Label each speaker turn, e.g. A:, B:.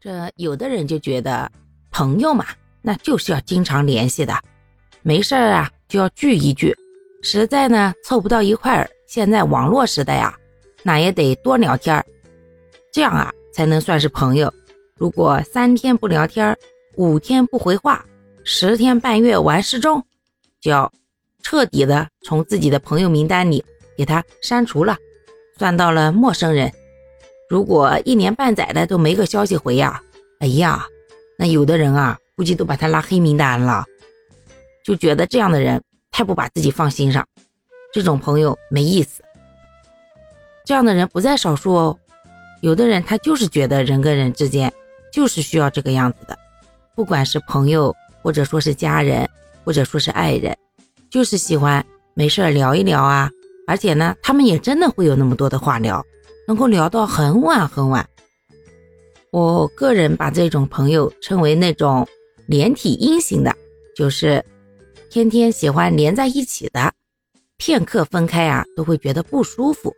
A: 这有的人就觉得朋友嘛，那就是要经常联系的，没事儿啊就要聚一聚，实在呢凑不到一块儿，现在网络时代呀，那也得多聊天儿，这样啊才能算是朋友。如果三天不聊天儿，五天不回话，十天半月玩失踪，就要彻底的从自己的朋友名单里给他删除了，算到了陌生人。如果一年半载的都没个消息回呀，哎呀，那有的人啊，估计都把他拉黑名单了，就觉得这样的人太不把自己放心上，这种朋友没意思。这样的人不在少数哦，有的人他就是觉得人跟人之间就是需要这个样子的，不管是朋友或者说是家人或者说是爱人，就是喜欢没事聊一聊啊，而且呢，他们也真的会有那么多的话聊。能够聊到很晚很晚，我个人把这种朋友称为那种连体阴型的，就是天天喜欢连在一起的，片刻分开啊都会觉得不舒服。